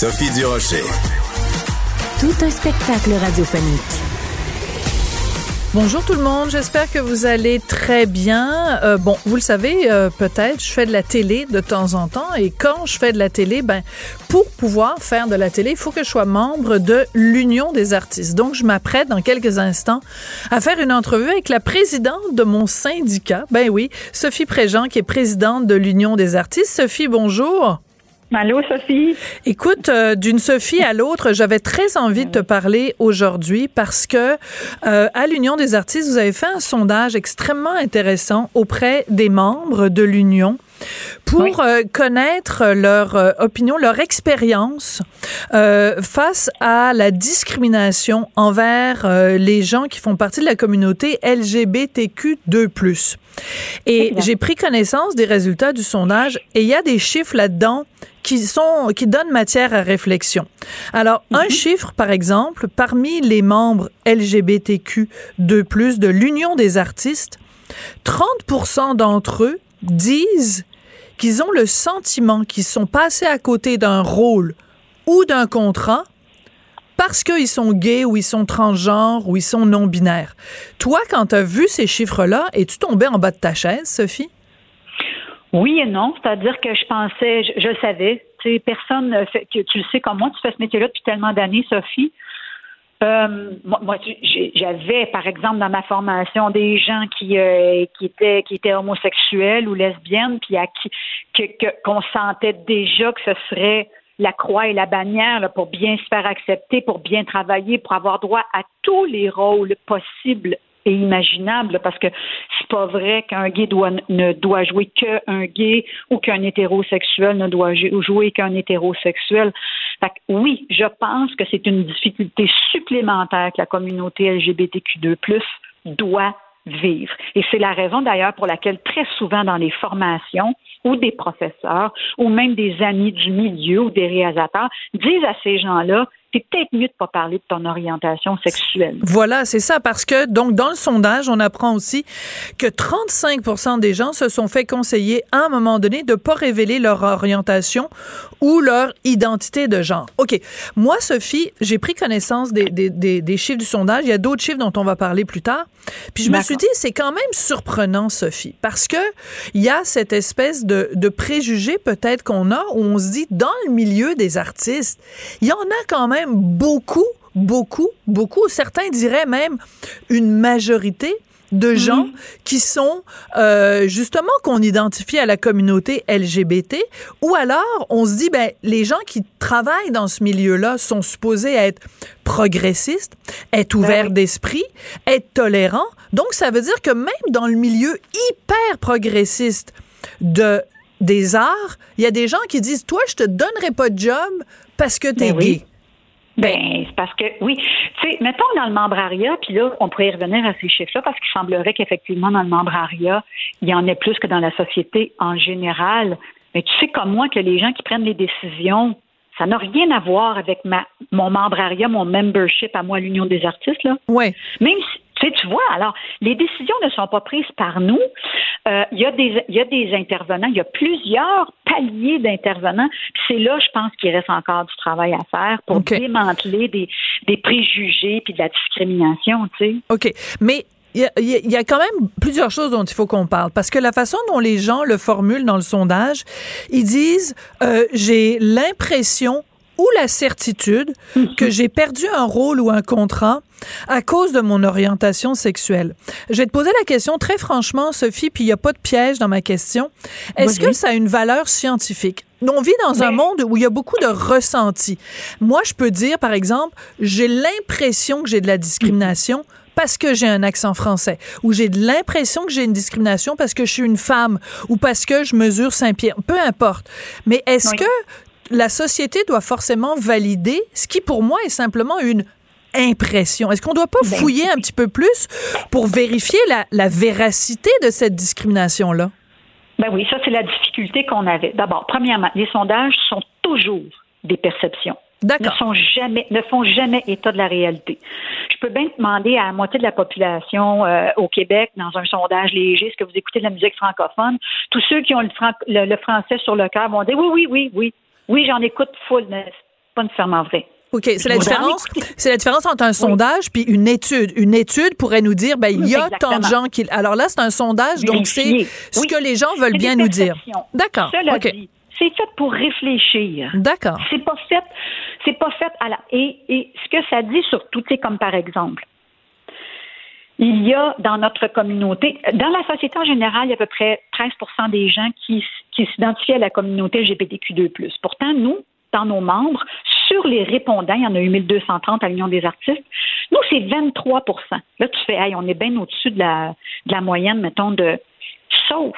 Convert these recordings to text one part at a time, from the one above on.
Sophie Durocher. Tout un spectacle radiophonique. Bonjour tout le monde, j'espère que vous allez très bien. Euh, bon, vous le savez euh, peut-être, je fais de la télé de temps en temps et quand je fais de la télé, ben pour pouvoir faire de la télé, il faut que je sois membre de l'Union des artistes. Donc je m'apprête dans quelques instants à faire une entrevue avec la présidente de mon syndicat. Ben oui, Sophie Préjean qui est présidente de l'Union des artistes. Sophie, bonjour. Allô, Sophie? Écoute, euh, d'une Sophie à l'autre, j'avais très envie de te parler aujourd'hui parce que euh, à l'Union des artistes, vous avez fait un sondage extrêmement intéressant auprès des membres de l'Union pour euh, connaître leur opinion, leur expérience face à la discrimination envers les gens qui font partie de la communauté LGBTQ2+. Et j'ai pris connaissance des résultats du sondage et il y a des chiffres là-dedans qui sont qui donnent matière à réflexion. Alors, un mhm. chiffre par exemple, parmi les membres LGBTQ de plus de l'Union des artistes, 30% d'entre eux disent qu'ils ont le sentiment qu'ils sont passés à côté d'un rôle ou d'un contrat parce qu'ils sont gays ou ils sont transgenres ou ils sont non-binaires. Toi, quand tu as vu ces chiffres-là, es-tu tombé en bas de ta chaise, Sophie? Oui et non, c'est-à-dire que je pensais, je, savais, tu sais, personne, tu le sais comme moi, tu fais ce métier-là depuis tellement d'années, Sophie. Euh, moi, j'avais, par exemple, dans ma formation, des gens qui, euh, qui étaient qui étaient homosexuels ou lesbiennes, puis à qui qu'on sentait déjà que ce serait la croix et la bannière pour bien se faire accepter, pour bien travailler, pour avoir droit à tous les rôles possibles et imaginables, parce que c'est pas vrai qu'un gay ne doit jouer qu'un gay ou qu'un hétérosexuel ne doit jouer qu'un hétérosexuel. Fait oui, je pense que c'est une difficulté supplémentaire que la communauté LGBTQ2+ doit vivre. Et c'est la raison d'ailleurs pour laquelle très souvent dans les formations ou des professeurs ou même des amis du milieu ou des réalisateurs disent à ces gens-là c'est peut-être mieux de pas parler de ton orientation sexuelle. Voilà, c'est ça, parce que donc dans le sondage, on apprend aussi que 35% des gens se sont fait conseiller à un moment donné de pas révéler leur orientation ou leur identité de genre. OK. Moi, Sophie, j'ai pris connaissance des, des, des, des, chiffres du sondage. Il y a d'autres chiffres dont on va parler plus tard. Puis je me suis dit, c'est quand même surprenant, Sophie, parce que il y a cette espèce de, de préjugé peut-être qu'on a où on se dit, dans le milieu des artistes, il y en a quand même beaucoup, beaucoup, beaucoup, certains diraient même une majorité de gens qui sont euh, justement qu'on identifie à la communauté LGBT ou alors on se dit ben les gens qui travaillent dans ce milieu-là sont supposés être progressistes, être ben ouverts d'esprit, être tolérants. Donc ça veut dire que même dans le milieu hyper progressiste de des arts, il y a des gens qui disent toi je te donnerai pas de job parce que tu es ben gay. Ben, c'est parce que, oui. Tu sais, mettons dans le membrariat, puis là, on pourrait y revenir à ces chiffres-là, parce qu'il semblerait qu'effectivement, dans le membrariat, il y en ait plus que dans la société en général. Mais tu sais comme moi que les gens qui prennent les décisions, ça n'a rien à voir avec ma, mon membrariat, mon membership à moi à l'Union des artistes, là. Oui. Même si, tu vois, alors, les décisions ne sont pas prises par nous. Euh, il, y a des, il y a des intervenants, il y a plusieurs paliers d'intervenants. C'est là, je pense, qu'il reste encore du travail à faire pour démanteler des, des préjugés puis de la discrimination, tu sais. OK. Mais il y, a, quand même plusieurs choses dont il faut qu'on parle parce que la façon dont les gens le formulent dans le sondage, ils disent euh, j'ai l'impression ou la certitude que j'ai perdu un rôle ou un contrat à cause de mon orientation sexuelle. Je vais te poser la question très franchement, Sophie, puis il n'y a pas de piège dans ma question. Est-ce que ça a une valeur scientifique? On vit dans un monde où il y a beaucoup de ressentis. Moi, je peux dire, par exemple, j'ai l'impression que j'ai de la discrimination parce que j'ai un accent français, ou j'ai de l'impression que j'ai une discrimination parce que je suis une femme, ou parce que je mesure 5 pieds, peu importe. Mais est-ce que la société doit forcément valider ce qui, pour moi, est simplement une impression. Est-ce qu'on ne doit pas ben, fouiller un petit peu plus pour vérifier la, la véracité de cette discrimination-là? Ben oui, ça, c'est la difficulté qu'on avait. D'abord, premièrement, les sondages sont toujours des perceptions. Ne, sont jamais, ne font jamais état de la réalité. Je peux bien demander à la moitié de la population euh, au Québec, dans un sondage léger, est-ce que vous écoutez de la musique francophone? Tous ceux qui ont le, le, français sur le cœur vont dire oui, oui, oui, oui. Oui, j'en écoute full, mais c'est pas nécessairement vrai. OK, c'est la différence. C'est la différence entre un sondage puis une étude. Une étude pourrait nous dire, ben il y a tant de gens qui. Alors là, c'est un sondage, donc c'est ce que les gens veulent bien nous dire. D'accord. Ok. C'est fait pour réfléchir. D'accord. C'est pas fait, c'est pas fait à la. Et, et ce que ça dit surtout, c'est comme par exemple, il y a dans notre communauté, dans la société en général, il y a à peu près 13% des gens qui, qui s'identifient à la communauté LGBTQ2+. Pourtant, nous, dans nos membres, sur les répondants, il y en a eu 1230 à l'Union des artistes, nous, c'est 23% Là, tu fais, hey, on est bien au-dessus de la, de la moyenne, mettons, de. Sauf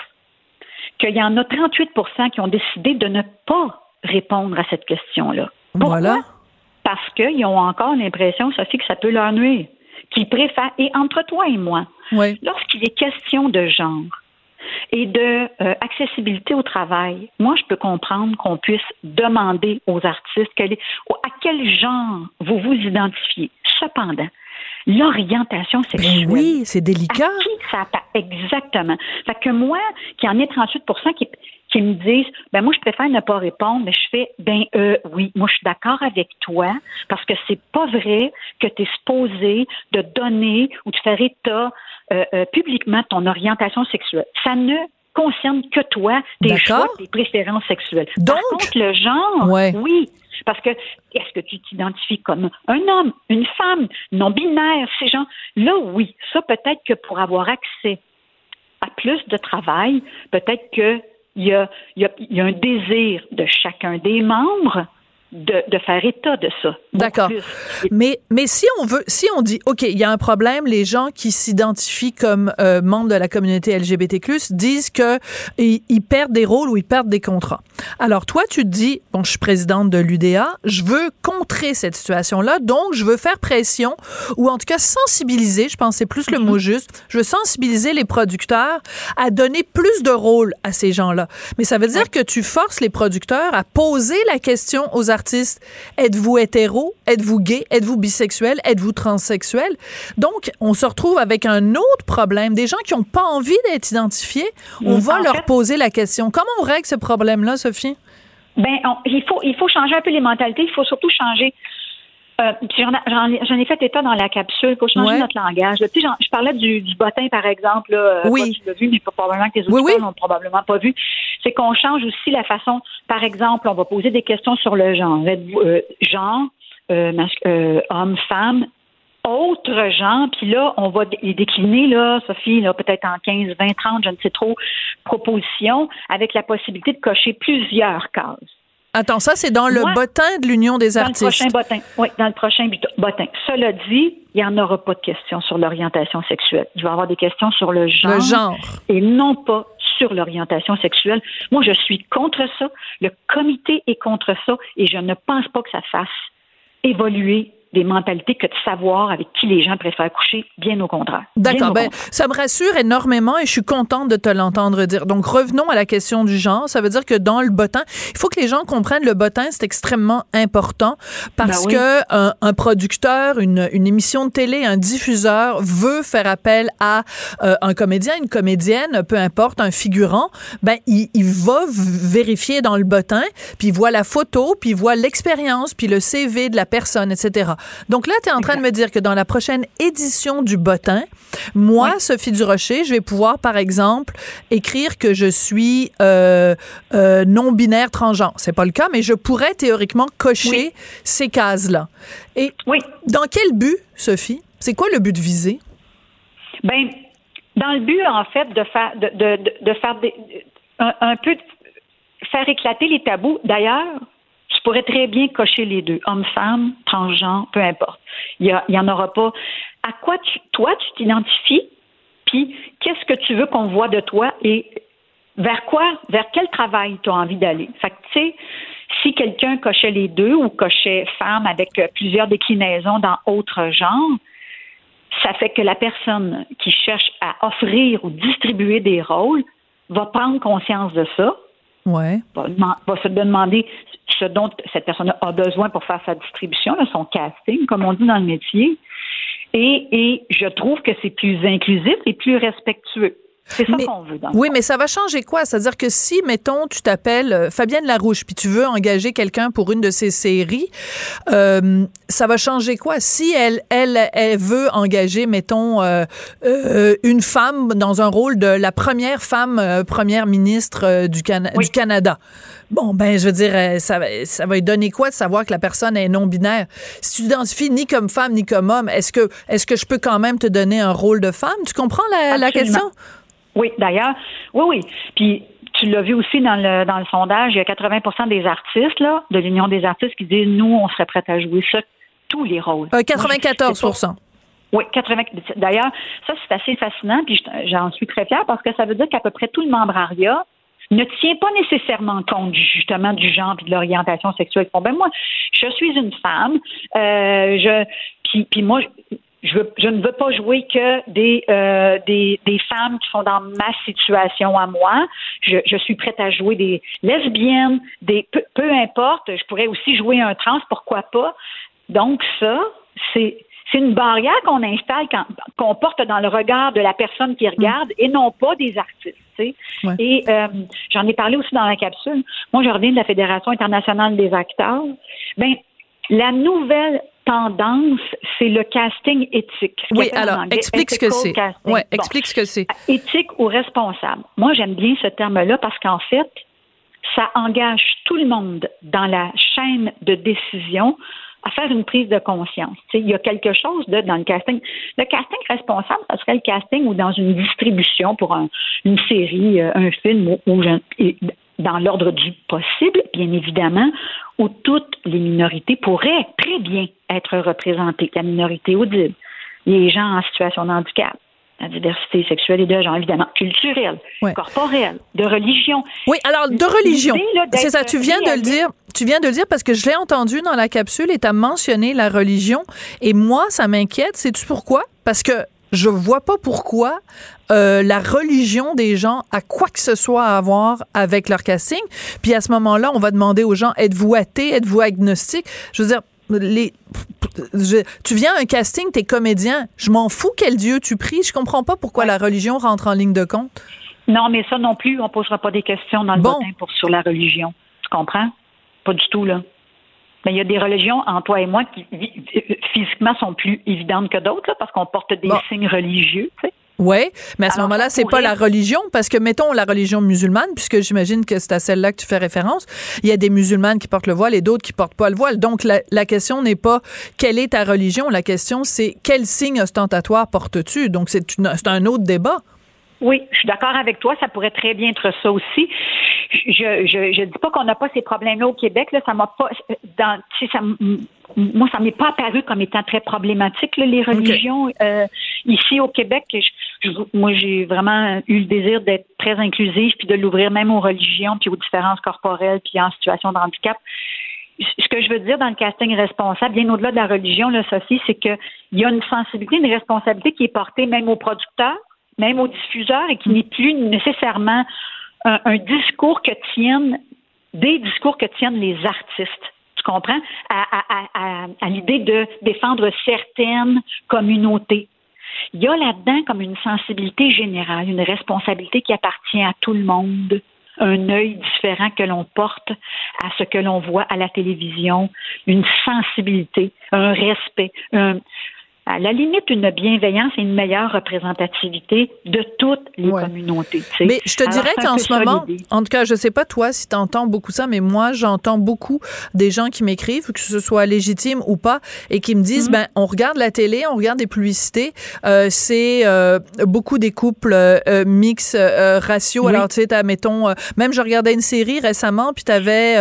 qu'il y en a 38% qui ont décidé de ne pas répondre à cette question-là. Voilà. Parce qu'ils ont encore l'impression, Sophie, que ça peut leur nuire. Qu'ils préfèrent, et entre toi et moi, lorsqu'il est question de genre, et de euh, accessibilité au travail. Moi, je peux comprendre qu'on puisse demander aux artistes à quel genre vous vous identifiez. Cependant, l'orientation ben sexuelle. oui, c'est délicat. À qui ça Exactement. Fait que moi, qui en ai 38% qui, qui me disent ben moi je préfère ne pas répondre mais je fais ben euh, oui moi je suis d'accord avec toi parce que c'est pas vrai que tu es supposé de donner ou de faire état euh, euh, publiquement ton orientation sexuelle. Ça ne concerne que toi, tes choix, tes préférences sexuelles. Donc, Par contre, le genre, oui. Parce que est-ce que tu t'identifies comme un homme, une femme, non binaire, ces gens? Là, oui. Ça peut-être que pour avoir accès à plus de travail, peut-être a, y a un désir de chacun des membres de, de, faire état de ça. D'accord. Mais, mais si on veut, si on dit, OK, il y a un problème, les gens qui s'identifient comme euh, membres de la communauté LGBTQ disent que ils, perdent des rôles ou ils perdent des contrats. Alors toi, tu te dis, bon, je suis présidente de l'UDA, je veux contrer cette situation-là, donc je veux faire pression ou en tout cas sensibiliser, je pense c'est plus le mot mhm. juste, je veux sensibiliser les producteurs à donner plus de rôles à ces gens-là. Mais ça veut dire que tu forces les producteurs à poser la question aux artistes êtes-vous hétéro? Êtes-vous gay? Êtes-vous bisexuel? Êtes-vous transsexuel? Donc, on se retrouve avec un autre problème. Des gens qui n'ont pas envie d'être identifiés, on mm. va leur poser la question. Comment on règle ce problème-là, Sophie? Ben, il faut il faut changer un peu les mentalités. Il faut surtout changer euh, j'en ai fait état dans la capsule. Il faut changer notre langage. je parlais du, du bottin, par exemple. Là, euh, oui. tu l'as vu, mais probablement que les autres n'ont probablement pas vu. C'est qu'on change aussi la façon. Par exemple, on va poser des questions sur le genre. Euh, genre, homme, femme, autre genre, puis là, on va les décliner, là, Sophie, là, peut-être en 15, 20, 30, je ne sais trop, propositions, avec la possibilité de cocher plusieurs cases. Attends, ça, c'est dans le bottin de l'Union des artistes. Dans le prochain bottin. Oui, dans le prochain bottin. Cela dit, il n'y en aura pas de questions sur l'orientation sexuelle. Il va y avoir des questions sur le genre. Le genre. Et non pas sur l'orientation sexuelle. Moi, je suis contre ça. Le comité est contre ça et je ne pense pas que ça fasse évoluer des mentalités que de savoir avec qui les gens préfèrent coucher, bien au contraire. D'accord. Ben, ça me rassure énormément et je suis contente de te l'entendre dire. Donc, revenons à la question du genre. Ça veut dire que dans le bottin, il faut que les gens comprennent le bottin, c'est extrêmement important parce ben que un, producteur, une, une, émission de télé, un diffuseur veut faire appel à euh, un comédien, une comédienne, peu importe, un figurant. Ben, il, il va vérifier dans le bottin, puis il voit la photo, puis il voit l'expérience, puis le CV de la personne, etc. Donc là, tu es en train de me dire que dans la prochaine édition du bottin, moi, Sophie Durocher, je vais pouvoir, par exemple, écrire que je suis euh, euh, non-binaire transgenre. C'est pas le cas, mais je pourrais théoriquement cocher ces cases-là. Et oui. dans quel but, Sophie? C'est quoi le but de viser? Ben, dans le but, en fait, de faire, de, de, de faire des, un, un peu faire éclater les tabous. D'ailleurs, je pourrais très bien cocher les deux, homme-femme, transgenre, peu importe. Il n'y en aura pas. À quoi tu, toi, tu t'identifies, puis qu'est-ce que tu veux qu'on voit de toi et vers quoi, vers quel travail tu as envie d'aller? Fait que, tu sais, Si quelqu'un cochait les deux ou cochait femme avec plusieurs déclinaisons dans autre genre, ça fait que la personne qui cherche à offrir ou distribuer des rôles va prendre conscience de ça, ouais. va, se demander ce dont cette personne a besoin pour faire sa distribution, son casting, comme on dit dans le métier. Et, et je trouve que c'est plus inclusif et plus respectueux. C'est ça qu'on veut. Dans oui, mais ça va changer quoi? C'est-à-dire que si, mettons, tu t'appelles euh, Fabienne Larouche, puis tu veux engager quelqu'un pour une de ses séries, euh, ça va changer quoi? Si elle, elle, elle veut engager, mettons, euh, une femme dans un rôle de la première femme première ministre du, du Canada. Bon, ben, je veux dire, ça, ça va lui donner quoi de savoir que la personne est non-binaire? Si tu t'identifies ni comme femme ni comme homme, est-ce que, est-ce que je peux quand même te donner un rôle de femme? Tu comprends la, la question? Oui, d'ailleurs, oui, oui. Puis tu l'as vu aussi dans le dans le sondage, il y a 80% des artistes là, de l'Union des artistes qui disent nous, on serait prêts à jouer ça, tous les rôles. 94% euh, oui, 80. D'ailleurs, ça c'est assez fascinant, puis j'en suis très fière parce que ça veut dire qu'à peu près tout le membrariat ne tient pas nécessairement compte justement du genre et de l'orientation sexuelle. Bon, ben moi, je suis une femme, euh, je puis, moi, je, veux, je, ne veux pas jouer que des, euh, des, des, femmes qui sont dans ma situation à moi. Je, je suis prête à jouer des lesbiennes, des peu, importe. Je pourrais aussi jouer un trans, pourquoi pas. Donc ça, c'est c'est une barrière qu'on installe, qu'on porte dans le regard de la personne qui regarde et non pas des artistes. Et euh, j'en ai parlé aussi dans la capsule. Moi, je reviens de la Fédération internationale des acteurs. Ben, la nouvelle tendance, c'est le casting éthique. Oui, alors explique ce que c'est. Ouais, explique ce que c'est. Éthique ou responsable. Moi, j'aime bien ce terme-là parce qu'en fait, ça engage tout le monde dans la chaîne de décision à faire une prise de conscience. il y a quelque chose de dans le casting. Le casting responsable, ça serait le casting ou dans une distribution pour une série, euh, un film dans l'ordre du possible, bien évidemment, où toutes les minorités pourraient très bien être représentées. La minorité audible, les gens en situation de handicap, la diversité sexuelle et de genre, évidemment, culturelle, corporelle, de religion. Oui, alors de religion, c'est ça, tu viens de le dire. Tu viens de le dire parce que je l'ai entendu dans la capsule et tu as mentionné la religion. Et moi, ça m'inquiète. Sais-tu pourquoi? Parce que je vois pas pourquoi euh, la religion des gens a quoi que ce soit à voir avec leur casting. Puis à ce moment-là, on va demander aux gens êtes-vous athée, êtes-vous agnostique? Je veux dire, les, tu viens à un casting, t'es comédien. Je m'en fous quel Dieu tu pries. Je comprends pas pourquoi la religion rentre en ligne de compte. Non, mais ça non plus, on posera pas des questions dans le bon. pour sur la religion. Tu comprends? Pas du tout, là. Mais il y a des religions, en toi et moi, qui physiquement sont plus évidentes que d'autres, parce qu'on porte des signes religieux, tu sais. Oui, mais à ce moment-là, c'est pas la religion, parce que mettons la religion musulmane, puisque j'imagine que c'est à celle-là que tu fais référence, il y a des musulmanes qui portent le voile et d'autres qui portent pas le voile. Donc la, la question n'est pas quelle est ta religion, la question c'est quel signe ostentatoire portes-tu? Donc c'est un autre débat. Oui, je suis d'accord avec toi. Ça pourrait très bien être ça aussi. Je je, je dis pas qu'on n'a pas ces problèmes-là au Québec. Là, ça m'a pas dans ça moi ça m'est pas apparu comme étant très problématique là, les religions euh, ici au Québec. Je, moi j'ai vraiment eu le désir d'être très inclusif puis de l'ouvrir même aux religions puis aux différences corporelles puis en situation de handicap ce que je veux dire dans le casting responsable, bien au-delà de la religion, là, Sophie, c'est qu'il y a une sensibilité, une responsabilité qui est portée même aux producteurs, même aux diffuseurs, et qui n'est plus nécessairement un, discours que tiennent des discours que tiennent les artistes. Tu comprends? À, à l'idée de défendre certaines communautés. Il y a là-dedans comme une sensibilité générale, une responsabilité qui appartient à tout le monde un œil différent que l'on porte à ce que l'on voit à la télévision, une sensibilité, un respect, un, à la limite une bienveillance et une meilleure représentativité de toutes les communautés. Mais je te dirais qu'en ce moment, en tout cas, je sais pas toi si tu entends beaucoup ça, mais moi, j'entends beaucoup des gens qui m'écrivent, que ce soit légitime ou pas, et qui me disent, mhm. ben, on regarde la télé, on regarde des publicités, euh, c'est euh, beaucoup des couples euh, mix euh, ratio. Alors, tu sais, mettons, même je regardais une série récemment, puis t'avais,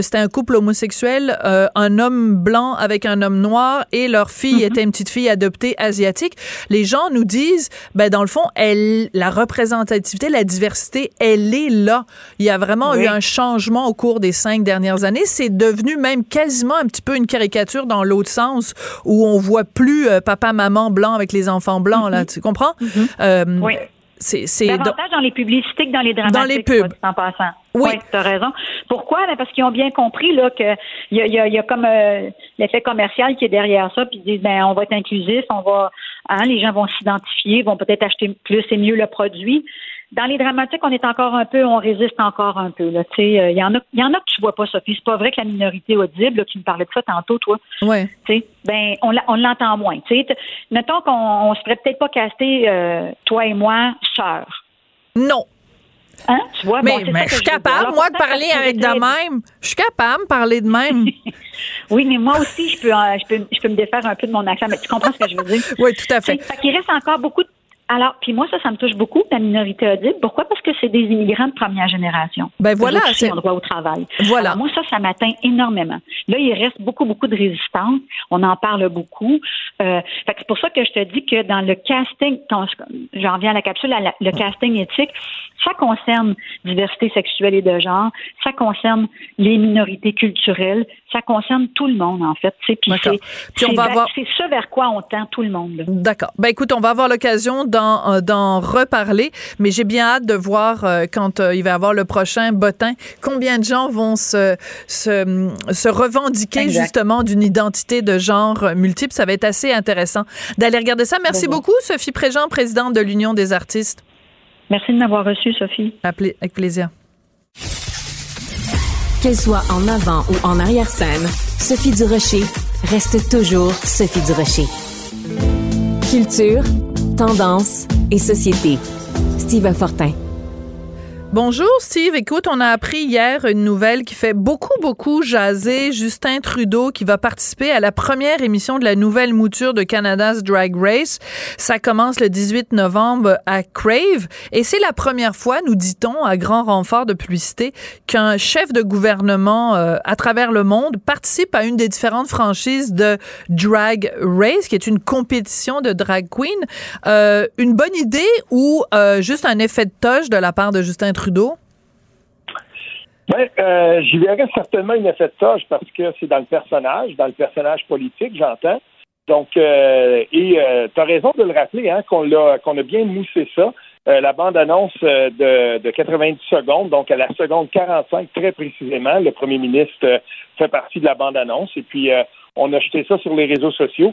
c'était un couple homosexuel, un homme blanc avec un homme noir, et leur fille mhm. était une petite fille adoptée asiatique. Les gens nous disent, ben dans le fond, elle, la représentativité, la diversité, elle est là. Il y a vraiment eu un changement au cours des cinq dernières années. C'est devenu même quasiment un petit peu une caricature dans l'autre sens, où on voit plus euh, papa, maman blanc avec les enfants blancs. Là, mm-hmm. tu comprends? Mm-hmm. Euh, oui. C'est davantage dans... les publicités que dans les dramatiques. Dans les pubs. En passant. Oui, oui tu as raison. Pourquoi? Ben, parce qu'ils ont bien compris là qu'il y a, y, a, y a comme euh, l'effet commercial qui est derrière ça, puis ils disent ben on va être inclusif, on va hein, les gens vont s'identifier, vont peut-être acheter plus et mieux le produit. Dans les dramatiques, on est encore un peu, on résiste encore un peu. Là, il euh, y en a, il y en a que tu vois pas, Sophie. C'est pas vrai que la minorité audible, là, qui me parlait de ça tantôt, toi. Ouais. Ben, on, on l'entend moins. sais. Mettons qu'on on se ferait peut-être pas caster, euh, toi et moi, sœurs. Non. Hein? Tu vois, mais, mais je suis capable, moi, de parler avec de même. Je suis capable de parler de même. oui, mais moi aussi, je peux, euh, je, peux, je peux me défaire un peu de mon accent, mais tu comprends ce que je veux dire? oui, tout à fait. Fait qu'il reste encore beaucoup de alors, puis moi, ça, ça me touche beaucoup, la minorité audible. Pourquoi? Parce que c'est des immigrants de première génération. Ben voilà. C'est un droit au travail. Voilà. moi, ça, ça m'atteint énormément. Là, il reste beaucoup, beaucoup de résistance. On en parle beaucoup. Euh, c'est pour ça que je te dis que dans le casting, j'en viens à la capsule, le casting éthique, ça concerne diversité sexuelle et de genre, ça concerne les minorités culturelles, ça concerne tout le monde, en fait. Puis c'est ce vers quoi on tend tout le monde. D'accord. Ben écoute, on va avoir l'occasion d'en, d'en reparler, mais j'ai bien hâte de voir euh, quand euh, il va y avoir le prochain bottin, combien de gens vont se, se, se revendiquer justement d'une identité de genre multiple. Ça va être assez intéressant d'aller regarder ça. Merci beaucoup, Sophie Préjean, présidente de l'Union des artistes. Merci de m'avoir reçu, Sophie. Avec plaisir. Qu'elle soit en avant ou en arrière-scène, Sophie Durocher reste toujours Sophie Durocher. Culture, tendance et société. Steve Fortin. Bonjour Steve, écoute, on a appris hier une nouvelle qui fait beaucoup, beaucoup jaser. Justin Trudeau qui va participer à la première émission de la nouvelle mouture de Canada's Drag Race. Ça commence le 18 novembre à Crave et c'est la première fois, nous dit-on, à grand renfort de publicité, qu'un chef de gouvernement euh, à travers le monde participe à une des différentes franchises de Drag Race, qui est une compétition de drag queen. Euh, une bonne idée ou euh, juste un effet de toche de la part de Justin Trudeau? Trudeau? Ben, euh, j'y verrais certainement une effet de tâche parce que c'est dans le personnage, dans le personnage politique, j'entends. Donc, euh, et euh, tu as raison de le rappeler, hein, qu'on a, qu'on a bien moussé ça. la bande-annonce de, de 90 secondes, donc à la seconde 45 très précisément, le premier ministre fait partie de la bande-annonce et puis on a jeté ça sur les réseaux sociaux.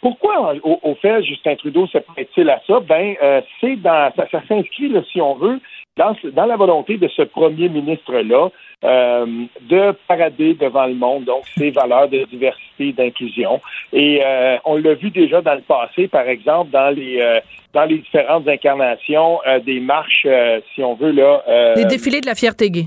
pourquoi, au, fait, Justin Trudeau se prête-t-il à ça? Ben, c'est dans ça s'inscrit, si on veut, dans, la volonté de ce premier ministre-là euh, de parader devant le monde, donc ces valeurs de diversité, d'inclusion. Et euh, on l'a vu déjà dans le passé, par exemple, dans les euh, dans les différentes incarnations des marches, si on veut là. les défilés de la fierté gay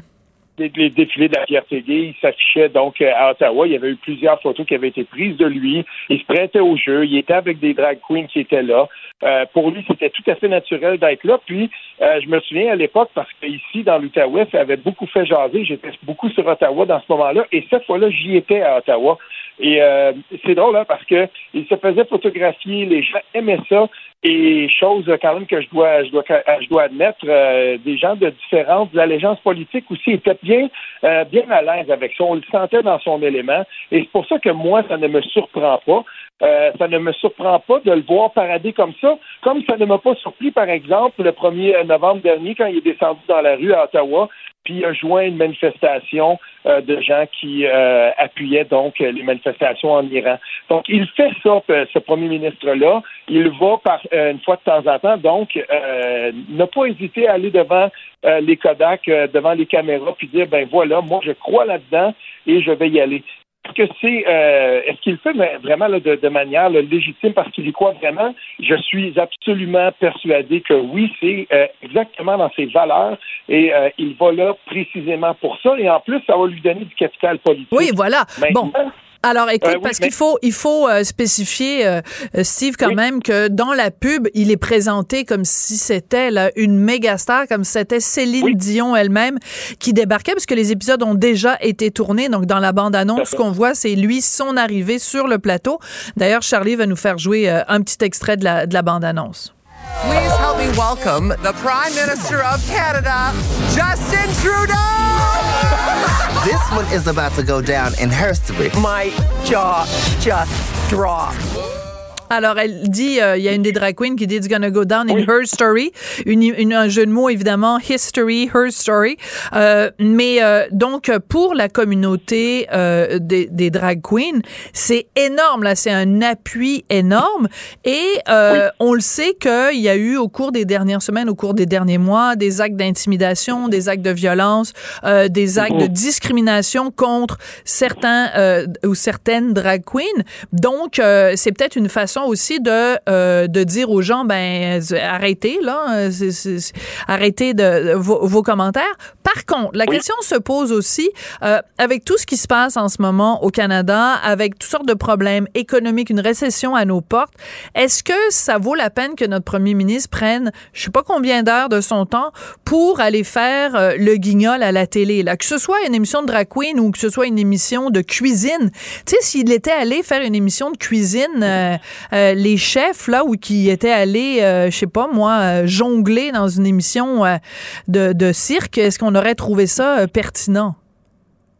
les, défilés de la fierté gay, il s'affichait donc à Ottawa. Il y avait eu plusieurs photos qui avaient été prises de lui. Il se prêtait au jeu. Il était avec des drag queens qui étaient là. Euh, pour lui, c'était tout à fait naturel d'être là. Puis, euh, je me souviens à l'époque, parce qu'ici, dans l'Outaouais, ça avait beaucoup fait jaser. J'étais beaucoup sur Ottawa dans ce moment-là. Et cette fois-là, j'y étais à Ottawa. Et euh, c'est drôle, hein, parce que il se faisait photographier. Les gens aimaient ça. Et chose quand même que je dois, je dois, je dois admettre, des gens de différentes allégeances politiques aussi étaient bien, bien à l'aise avec ça. On le sentait dans son élément. Et c'est pour ça que moi, ça ne me surprend pas. Euh, ça ne me surprend pas de le voir parader comme ça, comme ça ne m'a pas surpris, par exemple, le 1er novembre dernier, quand il est descendu dans la rue à Ottawa, puis il a joint une manifestation euh, de gens qui euh, appuyaient donc les manifestations en Iran. Donc, il fait ça, ce premier ministre-là. Il va par une fois de temps en temps, donc ne pas hésiter à aller devant les Kodak, devant les caméras, puis dire ben voilà, moi je crois là-dedans et je vais y aller. Est-ce que c'est euh, est-ce qu'il le fait vraiment de, manière légitime parce qu'il y croit vraiment? Je suis absolument persuadé que oui, c'est euh, exactement dans ses valeurs et euh, il va là précisément pour ça. Et en plus, ça va lui donner du capital politique. Oui, voilà. bon. Alors, écoute, parce qu'il faut, il faut euh, spécifier, euh, Steve, quand même, que dans la pub, il est présenté comme si c'était une méga star, comme si c'était Céline Dion elle-même qui débarquait, parce que les épisodes ont déjà été tournés. Donc, dans la bande-annonce, ce qu'on voit, c'est lui, son arrivée sur le plateau. D'ailleurs, Charlie va nous faire jouer un petit extrait de la, de la bande-annonce. Please help me welcome the Prime Minister of Canada, Justin Trudeau! this one is about to go down in history. My jaw just dropped. Alors, elle dit, euh, il y a une des drag queens qui dit It's gonna go down in her story. Une, un jeu de mots, évidemment, history, her story. Euh, mais euh, donc, pour la communauté euh, des, des, drag queens, c'est énorme, là. C'est un appui énorme. Et euh, on le sait qu'il y a eu, au cours des dernières semaines, au cours des derniers mois, des actes d'intimidation, des actes de violence, des actes de discrimination contre certains ou certaines drag queens. Donc, c'est peut-être une façon aussi de, euh, de dire aux gens, ben arrêtez là, arrêtez de, vos, commentaires. Par contre, la question se pose aussi euh, avec tout ce qui se passe en ce moment au Canada, avec toutes sortes de problèmes économiques, une récession à nos portes. Est-ce que ça vaut la peine que notre premier ministre prenne, je sais pas combien d'heures de son temps pour aller faire euh, le guignol à la télé, là, que ce soit une émission de drag queen ou que ce soit une émission de cuisine. Tu sais, s'il était allé faire une émission de cuisine euh, les chefs là ou qui étaient allés, euh, je sais pas moi, euh, jongler dans une émission de, cirque, est-ce qu'on aurait trouvé ça pertinent?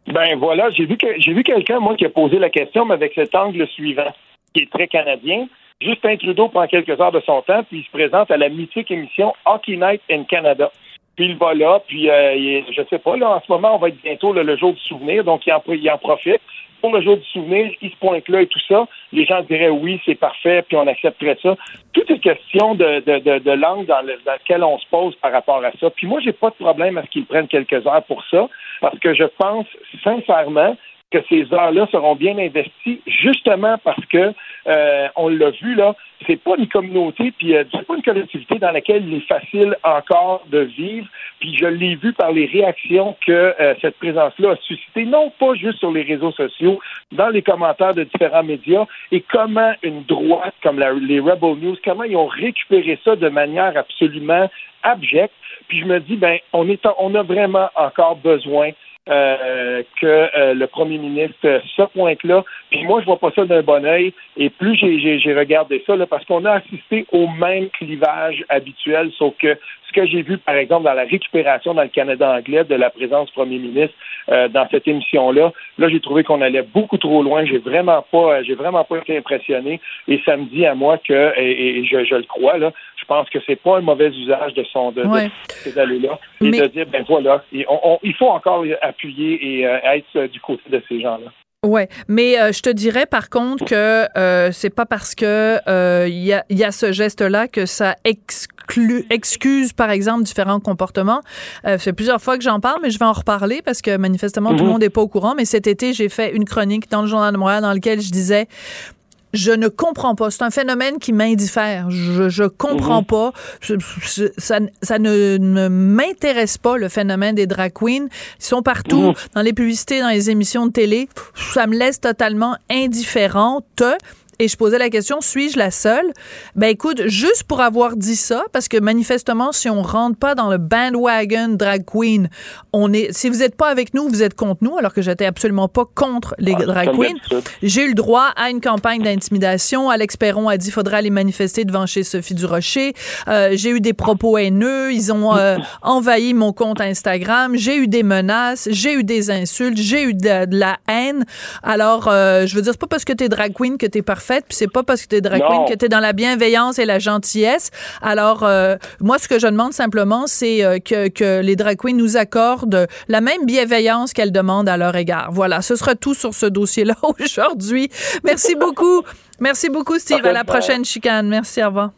Ben voilà, j'ai vu que j'ai vu quelqu'un moi qui a posé la question, mais avec cet angle suivant, qui est très canadien. Justin Trudeau prend quelques heures de son temps, puis il se présente à la mythique émission Hockey Night in Canada. Puis il va là, puis je sais pas, là, en ce moment, on va être bientôt le jour du souvenir, donc il en, il en profite pour le jour du souvenir, il se pointe là et tout ça, les gens diraient oui, c'est parfait, puis on accepterait ça. Tout est question de, de, de, langue dans, dans laquelle on se pose par rapport à ça. Puis moi, j'ai pas de problème à ce qu'ils prennent quelques heures pour ça, parce que je pense sincèrement que ces heures-là seront bien investies, justement parce que euh, on l'a vu là, c'est pas une communauté, puis euh, c'est pas une collectivité dans laquelle il est facile encore de vivre. Puis je l'ai vu par les réactions que euh, cette présence-là a suscité, non pas juste sur les réseaux sociaux, dans les commentaires de différents médias, et comment une droite comme les Rebel News, comment ils ont récupéré ça de manière absolument abjecte. Puis je me dis, ben, on est, on a vraiment encore besoin euh, que euh, le premier ministre se pointe là. Puis moi, je vois pas ça d'un bon oeil. Et plus j'ai regardé ça, là, parce qu'on a assisté au même clivage habituel, sauf que ce que j'ai vu, par exemple, dans la récupération dans le Canada anglais de la présence du premier ministre euh, dans cette émission-là, là, j'ai trouvé qu'on allait beaucoup trop loin. J'ai vraiment pas, j'ai vraiment pas été impressionné. Et ça me dit à moi que, et, je, je, le crois, là, je pense que c'est pas un mauvais usage de son de, d'aller-là et de dire ben voilà, il faut encore appuyer et euh, être du côté de ces gens-là. Ouais, mais euh, je te dirais par contre que euh, c'est pas parce que il y, a, y, a, ce geste-là que ça exclut, excuse par exemple différents comportements. Euh, fait plusieurs fois que j'en parle, mais je vais en reparler parce que manifestement tout le mhm. monde n'est pas au courant. Mais cet été, j'ai fait une chronique dans le journal de Montréal dans lequel je disais je ne comprends pas. C'est un phénomène qui m'indiffère. Je, je comprends mhm. pas. ça, ça ne, m'intéresse pas, le phénomène des drag queens. Ils sont partout, mhm. dans les publicités, dans les émissions de télé. Ça me laisse totalement indifférente et je posais la question, suis-je la seule? Ben écoute, juste pour avoir dit ça, parce que manifestement, si on rentre pas dans le bandwagon drag queen, on est, si vous êtes pas avec nous, vous êtes contre nous, alors que j'étais absolument pas contre les ah, drag queens. J'ai eu le droit à une campagne d'intimidation. Alex Perron a dit, faudra aller manifester devant chez Sophie Durocher. Euh, j'ai eu des propos haineux. Ils ont euh, envahi mon compte Instagram. J'ai eu des menaces. J'ai eu des insultes. J'ai eu de, la haine. Alors, euh, je veux dire, c'est pas parce que t'es drag queen que t'es parfait fait, puis c'est pas parce que tu es drag queen que tu es dans la bienveillance et la gentillesse. Alors, euh, moi, ce que je demande simplement, c'est euh, que, que les drag queens nous accordent la même bienveillance qu'elles demandent à leur égard. Voilà, ce sera tout sur ce dossier-là aujourd'hui. Merci beaucoup. Merci beaucoup, Steve. À la prochaine chicane. Merci, au revoir.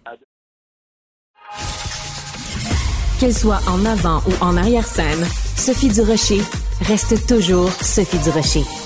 Qu'elle soit en avant ou en arrière-scène, Sophie Durocher reste toujours Sophie Durocher.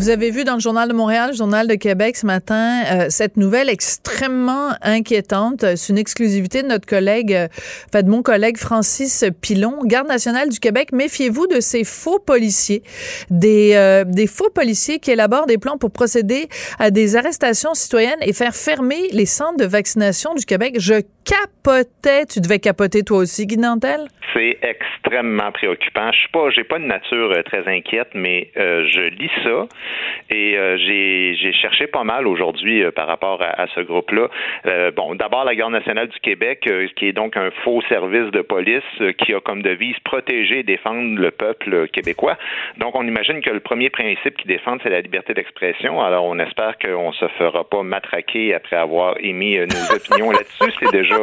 Vous avez vu dans le Journal de Montréal, le Journal de Québec ce matin, euh, cette nouvelle extrêmement inquiétante. C'est une exclusivité de notre collègue, euh, enfin de mon collègue Francis Pilon, garde nationale du Québec. Méfiez-vous de ces faux policiers, des, euh, des faux policiers qui élaborent des plans pour procéder à des arrestations citoyennes et faire fermer les centres de vaccination du Québec. Je capotais. Tu devais capoter toi aussi, Guy Nantel? C'est extrêmement préoccupant. Je suis pas, j'ai pas de nature euh, très inquiète, mais euh, je lis ça et euh, j'ai, j'ai cherché pas mal aujourd'hui par rapport à, ce groupe-là. bon, d'abord la Garde nationale du Québec, qui est donc un faux service de police qui a comme devise protéger et défendre le peuple québécois. Donc, on imagine que le premier principe qu'ils défendent, c'est la liberté d'expression. Alors, on espère qu'on se fera pas matraquer après avoir émis nos opinions là-dessus. C'est déjà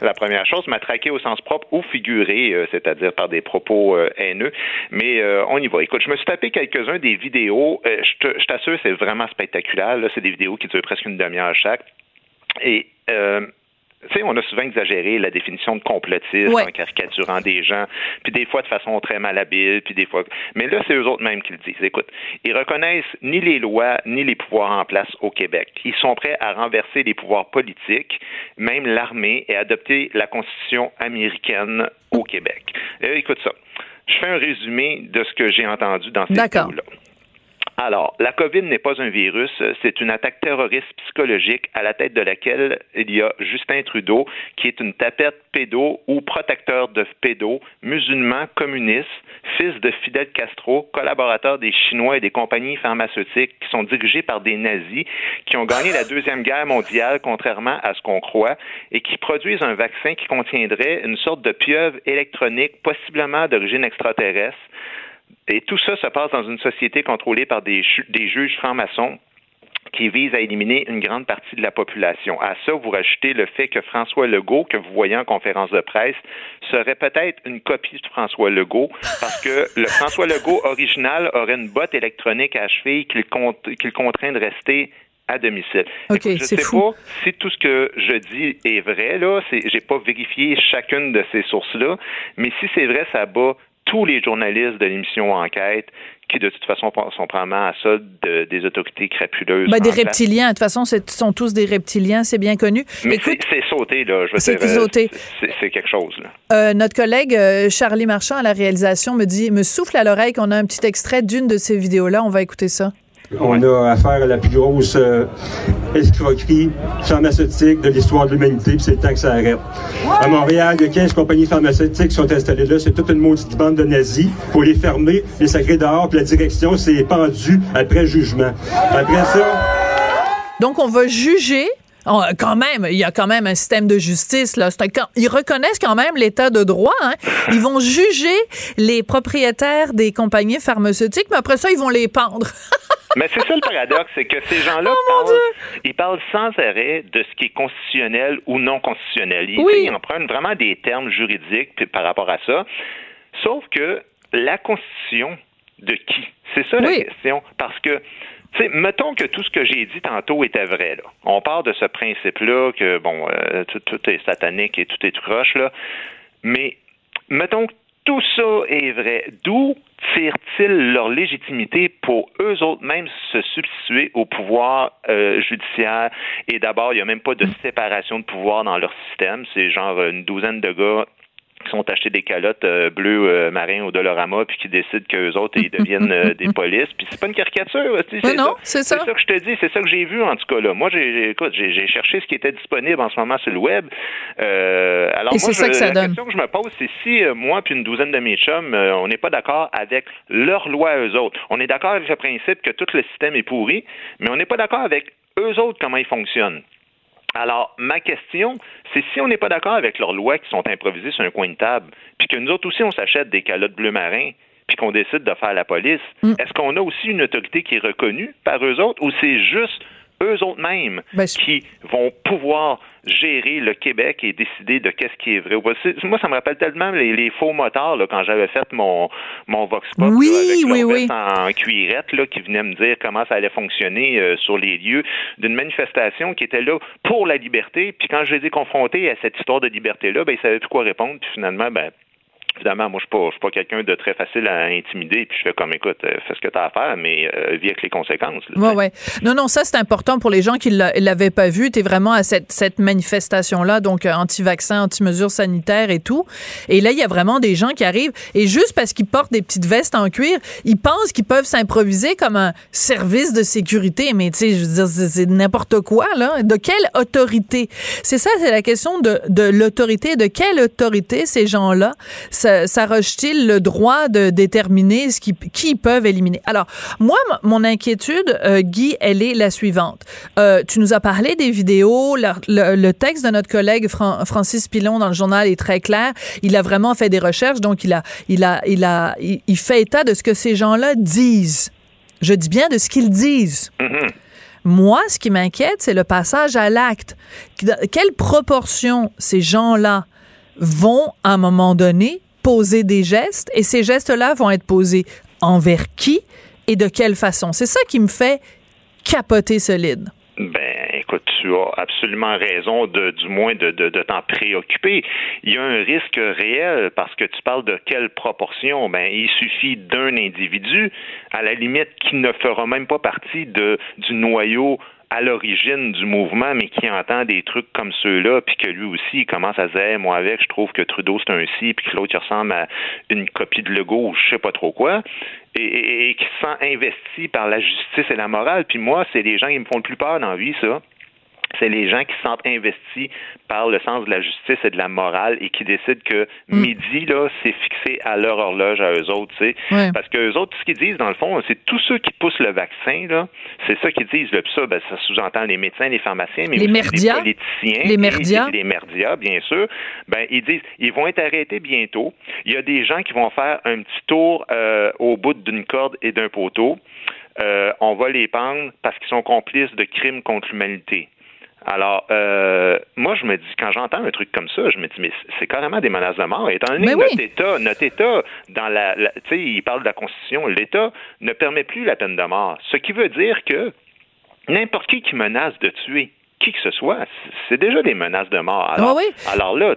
la première chose, matraquer au sens propre ou figuré, c'est-à-dire par des propos euh, haineux. Mais euh, on y va. Écoute, je me suis tapé quelques-uns des vidéos. Euh, je t'assure, c'est vraiment spectaculaire. C'est des vidéos qui durent presque une demi-heure chaque. Et tu sais, on a souvent exagéré la définition de complotisme en caricaturant des gens, puis des fois de façon très malhabile, puis des fois. Mais là, c'est eux autres mêmes qui le disent. Écoute, ils reconnaissent ni les lois ni les pouvoirs en place au Québec. Ils sont prêts à renverser les pouvoirs politiques, même l'armée, et adopter la Constitution américaine au Québec. écoute ça. Je fais un résumé de ce que j'ai entendu dans ces vidéos-là. Alors, la COVID n'est pas un virus, c'est une attaque terroriste psychologique à la tête de laquelle il y a Justin Trudeau, qui est une tapette pédo ou protecteur de pédo, musulman, communiste, fils de Fidel Castro, collaborateur des Chinois et des compagnies pharmaceutiques qui sont dirigées par des nazis, qui ont gagné la Deuxième Guerre mondiale, contrairement à ce qu'on croit, et qui produisent un vaccin qui contiendrait une sorte de pieuvre électronique, possiblement d'origine extraterrestre, et tout ça se passe dans une société contrôlée par des, des juges francs-maçons qui visent à éliminer une grande partie de la population. À ça, vous rajoutez le fait que François Legault, que vous voyez en conférence de presse, serait peut-être une copie de François Legault, parce que le François Legault original aurait une botte électronique à cheville qu'il contraint de rester à domicile. Ok, je sais pas si tout ce que je dis est vrai là. J'ai pas vérifié chacune de ces sources-là, mais si c'est vrai, ça bat tous les journalistes de l'émission Enquête qui, de toute façon, sont probablement à ça des autorités crapuleuses. Ben, des reptiliens. De toute façon, ce sont tous des reptiliens, c'est bien connu. Mais c'est sauté, là. C'est sauté. C'est quelque chose, là. Euh, notre collègue euh, Charlie Marchand à la réalisation me dit, me souffle à l'oreille qu'on a un petit extrait d'une de ces vidéos-là. On va écouter ça. On a affaire à la plus grosse euh, escroquerie pharmaceutique de l'histoire de l'humanité, puis c'est le temps que ça arrête. À Montréal, il y a 15 compagnies pharmaceutiques qui sont installées là. C'est toute une maudite bande de nazis. faut les fermer, les sacrer dehors, puis la direction s'est pendue après jugement. Après ça... Donc, on va juger quand même, il y a quand même un système de justice. Là. ils reconnaissent quand même l'état de droit. Hein. Ils vont juger les propriétaires des compagnies pharmaceutiques, mais après ça, ils vont les pendre. Mais c'est ça le paradoxe, c'est que ces gens-là oh parlent, ils parlent sans arrêt de ce qui est constitutionnel ou non constitutionnel. Ils, oui. empruntent vraiment des termes juridiques par rapport à ça. Sauf que la Constitution de qui? C'est ça la question. Parce que sais, mettons que tout ce que j'ai dit tantôt était vrai. Là. On part de ce principe-là que, bon, euh, tout, tout, est satanique et tout est croche, là. Mais mettons que tout ça est vrai. D'où tirent-ils leur légitimité pour eux autres même se substituer au pouvoir euh, judiciaire? Et d'abord, il n'y a même pas de séparation de pouvoir dans leur système. C'est genre une douzaine de gars qui sont achetés des calottes euh, bleues euh, marins au Dolorama puis qui décident qu'eux autres ils deviennent euh, des polices. Puis c'est pas une caricature c'est non c'est ça. ça que je te dis c'est ça que j'ai vu en tout cas là. Moi j'ai écoute j'ai cherché ce qui était disponible en ce moment sur le web. Alors moi ça que ça la question que je me pose c'est si moi puis une douzaine de mes chums on n'est pas d'accord avec leur loi eux autres. On est d'accord avec le principe que tout le système est pourri mais on n'est pas d'accord avec eux autres comment ils fonctionnent alors, ma question, c'est si on n'est pas d'accord avec leurs lois qui sont improvisées sur un coin de table, puis que nous autres aussi, on s'achète des calottes bleu marin, puis qu'on décide de faire la police, mm. est-ce qu'on a aussi une autorité qui est reconnue par eux autres, ou c'est juste eux autres mêmes ben, qui vont pouvoir gérer le Québec et décider de qu'est-ce qui est vrai. Moi, ça me rappelle tellement les, faux motards là, quand j'avais fait mon, mon Vox Pop oui, avec oui, en cuirette là, qui venait me dire comment ça allait fonctionner euh, sur les lieux d'une manifestation qui était là pour la liberté. Puis quand je les ai confrontés à cette histoire de liberté-là, ben, ils savaient plus quoi répondre. Puis finalement, ben, Évidemment, moi, je ne suis pas, quelqu'un de très facile à intimider, puis je fais comme, écoute, euh, fais ce que tu as à faire, mais euh, vis avec les conséquences. Oui, oui. Non, non, ça, c'est important pour les gens qui ne l'avaient pas vu. Tu es vraiment à cette, cette manifestation-là, donc euh, anti-vaccin, anti-mesures sanitaires et tout. Et là, il y a vraiment des gens qui arrivent, et juste parce qu'ils portent des petites vestes en cuir, ils pensent qu'ils peuvent s'improviser comme un service de sécurité. Mais tu sais, je veux dire, c'est n'importe quoi, là. De quelle autorité? C'est ça, c'est la question de, de l'autorité. De quelle autorité ces gens-là s'arroge-t-il le droit de déterminer ce qui, qui peuvent éliminer? Alors, moi, mon inquiétude, euh, Guy, elle est la suivante. Euh, tu nous as parlé des vidéos, le, texte de notre collègue Francis Pilon dans le journal est très clair. Il a vraiment fait des recherches, donc il a, il a, il a, il, fait état de ce que ces gens-là disent. Je dis bien de ce qu'ils disent. Mm-hmm. Moi, ce qui m'inquiète, c'est le passage à l'acte. Quelle proportion ces gens-là vont, à un moment donné, poser des gestes et ces gestes-là vont être posés envers qui et de quelle façon. C'est ça qui me fait capoter solide. Ben, écoute, tu as absolument raison de, du moins de, de, de t'en préoccuper. Il y a un risque réel parce que tu parles de quelle proportion? Ben, il suffit d'un individu, à la limite, qui ne fera même pas partie de, du noyau à l'origine du mouvement, mais qui entend des trucs comme ceux-là, puis que lui aussi, il commence à dire, moi avec, je trouve que Trudeau c'est un si, puis que l'autre il ressemble à une copie de Legault, ou je sais pas trop quoi, et, et qui se sent investi par la justice et la morale. Puis moi, c'est les gens qui me font le plus peur dans la vie, ça c'est les gens qui se sentent investis par le sens de la justice et de la morale et qui décident que mm. midi, là, c'est fixé à leur horloge à eux autres, tu sais. Parce que eux autres, tout ce qu'ils disent, dans le fond, c'est tous ceux qui poussent le vaccin, là, c'est ça qu'ils disent. Là, ça, ben, ça sous-entend les médecins, les pharmaciens, mais les aussi les politiciens. Les merdias. Les, merdias, bien sûr. Ben, ils disent, ils vont être arrêtés bientôt. Il y a des gens qui vont faire un petit tour euh, au bout d'une corde et d'un poteau. Euh, on va les pendre parce qu'ils sont complices de crimes contre l'humanité. Alors, euh, moi, je me dis, quand j'entends un truc comme ça, je me dis, mais c'est carrément des menaces de mort. Étant donné que notre État, notre État, dans la, tu sais, il parle de la Constitution, l'État ne permet plus la peine de mort. Ce qui veut dire que n'importe qui qui menace de tuer qui que ce soit, c'est déjà des menaces de mort. Alors, ah alors là,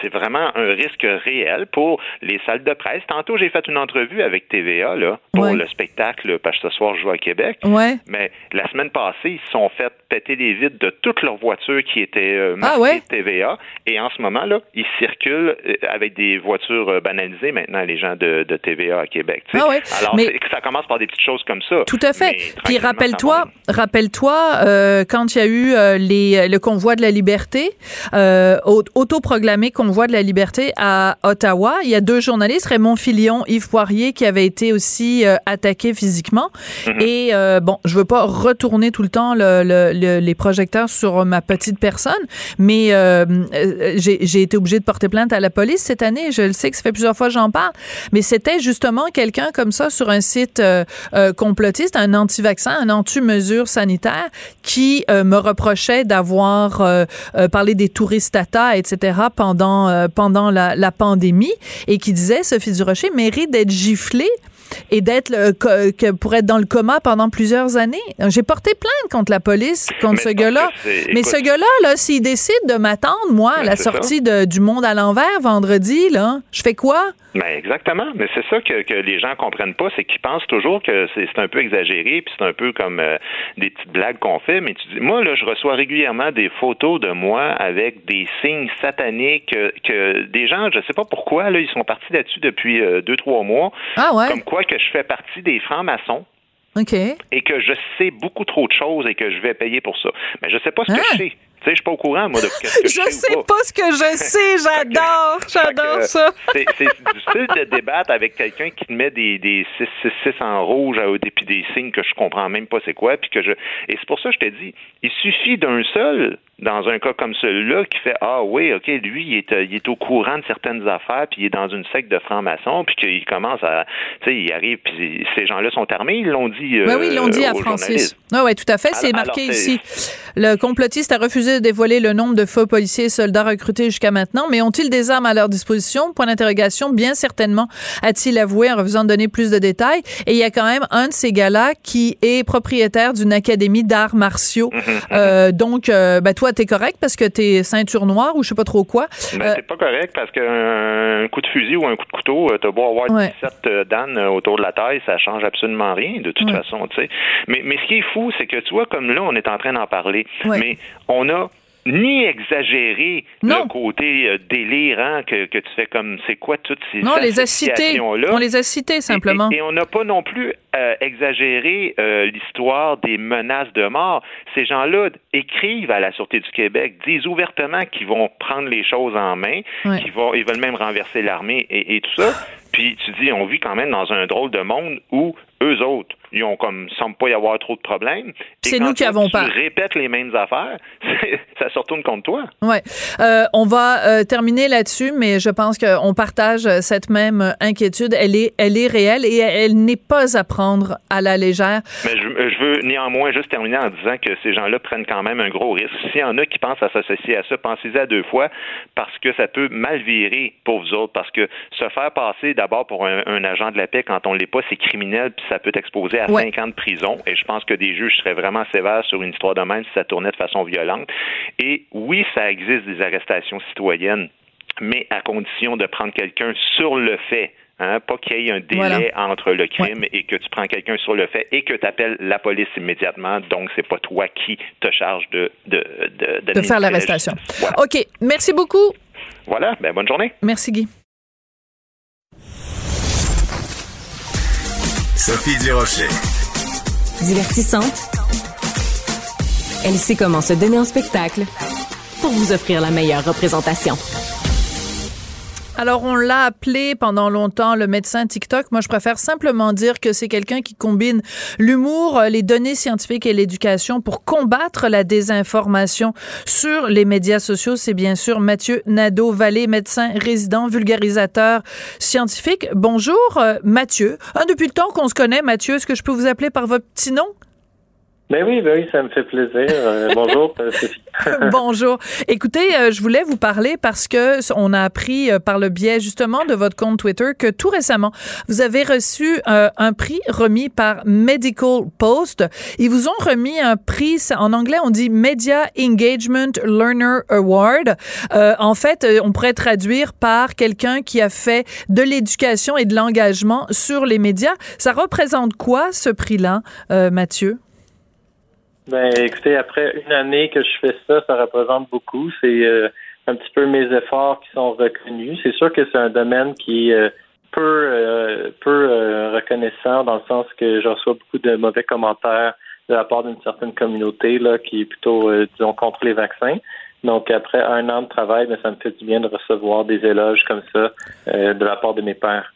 c'est vraiment un risque réel pour les salles de presse. Tantôt, j'ai fait une entrevue avec TVA là, pour le spectacle que ce soir, je joue à Québec. Mais la semaine passée, ils se sont fait péter les vitres de toutes leurs voitures qui étaient euh, ah TVA. Et en ce moment, là, ils circulent euh, avec des voitures euh, banalisées maintenant, les gens de, TVA à Québec. Ah Alors, ça commence par des petites choses comme ça. Tout à fait. Puis rappelle-toi, rappelle-toi, quand il y a eu euh, le convoi de la liberté, euh, autoproclamé convoi de la liberté à Ottawa. Il y a deux journalistes, Raymond Filion, Yves Poirier, qui avaient été aussi euh, attaqués physiquement. Mhm. Et euh, bon, je veux pas retourner tout le temps le, les projecteurs sur ma petite personne, mais j'ai été obligée de porter plainte à la police cette année. Je le sais que ça fait plusieurs fois que j'en parle, mais c'était justement quelqu'un comme ça sur un site complotiste, un anti-vaccin, un anti-mesure sanitaire, qui me reprochait d'avoir euh, euh, parlé des touristes tata, etc. pendant euh, pendant la, la, pandémie et qui disait Sophie Durocher mérite d'être giflée et d'être que pour être dans le coma pendant plusieurs années. J'ai porté plainte contre la police, contre ce gars-là. Mais ce gars-là, là, s'il décide de m'attendre, moi, à la sortie de, du monde à l'envers vendredi, là, je fais quoi? Ben exactement. Mais c'est ça que, que les gens comprennent pas, c'est qu'ils pensent toujours que c'est un peu exagéré, puis c'est un peu comme euh, des petites blagues qu'on fait. Mais tu dis, moi là, je reçois régulièrement des photos de moi avec des signes sataniques que, que des gens, je sais pas pourquoi là, ils sont partis là-dessus depuis euh, deux trois mois. Ah ouais? Comme quoi que je fais partie des francs-maçons. Et que je sais beaucoup trop de choses et que je vais payer pour ça. Mais je sais pas ce que ah! je sais. Tu sais, je suis pas au courant, moi, de ce que je, je sais, pas. ce que je sais. J'adore. J'adore ça. C'est difficile de débattre avec quelqu'un qui te met des, des 666 en rouge et puis des signes que je comprends même pas c'est quoi. Puis que je... Et c'est pour ça que je te dis, il suffit d'un seul dans un cas comme celui-là qui fait ah oui, ok, lui il est, il est au courant de certaines affaires, puis il est dans une secte de francs-maçons, puis qu'il commence à, tu sais, il arrive, puis ces gens-là sont armés, ils l'ont dit. oui, oui, ils l'ont dit à Francis. Oui, oui, tout à fait, c'est marqué ici. Le complotiste a refusé de dévoiler le nombre de faux policiers et soldats recrutés jusqu'à maintenant, mais ont-ils des armes à leur disposition? Point d'interrogation. Bien certainement, a-t-il avoué en refusant de donner plus de détails. Et il y a quand même un de ces gars-là qui est propriétaire d'une académie d'arts martiaux. Mhm, mhm. euh, donc, euh, ben, toi, t'es correct parce que t'es ceinture noire ou je sais pas trop quoi? Ben, euh, c'est pas correct parce qu'un coup de fusil ou un coup de couteau, t'as beau avoir 17 dan autour de la taille, ça change absolument rien de toute façon, tu sais. Mais, mais ce qui est fou, c'est que tu vois, comme là, on est en train d'en parler, mais on a ni exagérer le côté euh, délirant que, que tu fais comme c'est quoi toutes ces non, les a cités. On les a cités simplement. Et, on n'a pas non plus euh, exagéré euh, l'histoire des menaces de mort. Ces gens-là écrivent à la Sûreté du Québec, disent ouvertement qu'ils vont prendre les choses en main, qu'ils vont, ils veulent même renverser l'armée et, et tout ça. Puis tu dis, on vit quand même dans un drôle de monde où eux autres, ils ont comme semble pas y avoir trop de problèmes. C'est nous qui avons pas. répètes les mêmes affaires, ça se retourne contre toi. Ouais. Euh, on va euh, terminer là-dessus, mais je pense qu'on partage cette même inquiétude. Elle est, elle est réelle et elle, n'est pas à prendre à la légère. Mais je, je, veux néanmoins juste terminer en disant que ces gens-là prennent quand même un gros risque. S'il y en a qui pensent à s'associer à ça, pensez-y à deux fois parce que ça peut mal virer pour vous autres. Parce que se faire passer d'abord pour un, un, agent de la paix quand on l'est pas, c'est criminel puis ça peut t'exposer à cinq ans de prison. Et je pense que des juges seraient vraiment sévères sur une histoire de même si ça tournait de façon violente. Et oui, ça existe des arrestations citoyennes, mais à condition de prendre quelqu'un sur le fait. Hein, pas qu'il y ait un délai entre le crime et que tu prends quelqu'un sur le fait et que tu appelles la police immédiatement. Donc, c'est pas toi qui te charge de de, de, de faire l'arrestation. OK. Merci beaucoup. Voilà. Ben, bonne journée. Merci, Guy. Sophie Durocher. Divertissante. Elle sait comment se donner en spectacle pour vous offrir la meilleure représentation. Alors, on l'a appelé pendant longtemps le médecin TikTok. Moi, je préfère simplement dire que c'est quelqu'un qui combine l'humour, les données scientifiques et l'éducation pour combattre la désinformation sur les médias sociaux. C'est bien sûr Mathieu Nadeau-Vallée, médecin résident, vulgarisateur scientifique. Bonjour, euh, Mathieu. Ah, depuis le temps qu'on se connaît, Mathieu, est-ce que je peux vous appeler par votre petit nom? Ben oui, ben oui, ça me fait plaisir. Euh, bonjour, euh, Sophie. bonjour. Écoutez, euh, je voulais vous parler parce que on a appris par le biais justement de votre compte Twitter que tout récemment, vous avez reçu un prix remis par Medical Post. Ils vous ont remis un prix, en anglais on dit Media Engagement Learner Award. en fait, on pourrait traduire par quelqu'un qui a fait de l'éducation et de l'engagement sur les médias. Ça représente quoi ce prix-là, Mathieu? Ben, écoutez, après une année que je fais ça, ça représente beaucoup. C'est euh, un petit peu mes efforts qui sont reconnus. C'est sûr que c'est un domaine qui est euh, peu, euh, peu reconnaissant dans le sens que je reçois beaucoup de mauvais commentaires de la part d'une certaine communauté là, qui est plutôt, disons, contre les vaccins. Donc, après un an de travail, ben, ça me fait du bien de recevoir des éloges comme ça de la part de mes pères.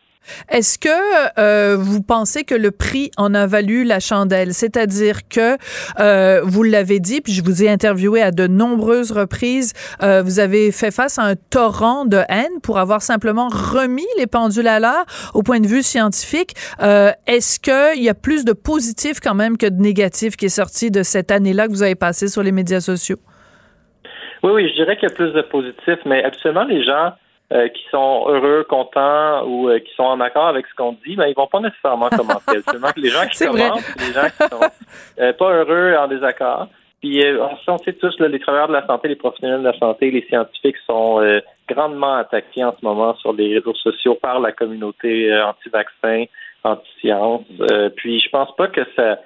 Est-ce que euh, vous pensez que le prix en a valu la chandelle? C'est-à-dire que, euh, vous l'avez dit, puis je vous ai interviewé à de nombreuses reprises, euh, vous avez fait face à un torrent de haine pour avoir simplement remis les pendules à l'heure au point de vue scientifique. Est-ce qu'il y a plus de positif quand même que de négatif qui est sorti de cette année-là que vous avez passé sur les médias sociaux? Oui, oui, je dirais qu'il y a plus de positif, mais absolument les gens euh, qui sont heureux, contents ou euh, qui sont en accord avec ce qu'on dit, ben ils vont pas nécessairement commenter. Seulement que les gens qui commentent, les gens qui sont euh, pas heureux en désaccord. Puis on, sait tous là, les travailleurs de la santé, les professionnels de la santé, les scientifiques sont grandement attaqués en ce moment sur les réseaux sociaux par la communauté anti-vaccin, anti-science. puis je pense pas que ça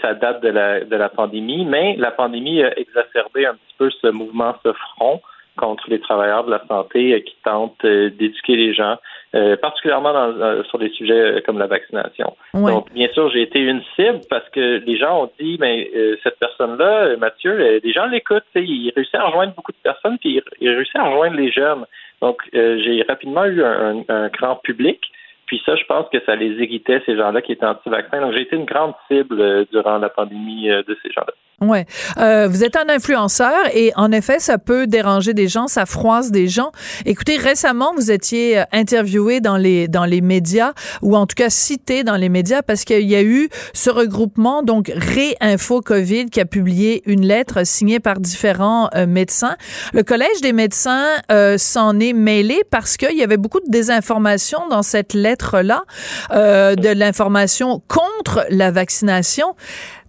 ça date de la de la pandémie, mais la pandémie a exacerbé un petit peu ce mouvement, ce front contre les travailleurs de la santé euh, qui tentent euh, d'éduquer les gens, euh, particulièrement dans, sur des sujets comme la vaccination. Donc, bien sûr, j'ai été une cible parce que les gens ont dit, mais cette personne-là, Mathieu, les gens l'écoutent, il réussit à rejoindre beaucoup de personnes, puis il, réussit à rejoindre les jeunes. Donc, j'ai rapidement eu un, un, grand public. Puis ça, je pense que ça les irritait, ces gens-là qui étaient anti-vaccins. Donc, j'ai été une grande cible durant la pandémie de ces gens-là. Ouais, euh, vous êtes un influenceur et en effet, ça peut déranger des gens, ça froisse des gens. Écoutez, récemment, vous étiez euh, interviewé dans les dans les médias ou en tout cas cité dans les médias parce qu'il y a eu ce regroupement donc Réinfo Covid qui a publié une lettre signée par différents euh, médecins. Le collège des médecins euh, s'en est mêlé parce qu'il y avait beaucoup de désinformation dans cette lettre là, de l'information contre la vaccination.